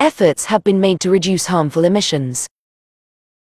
efforts have been made to reduce harmful emissions.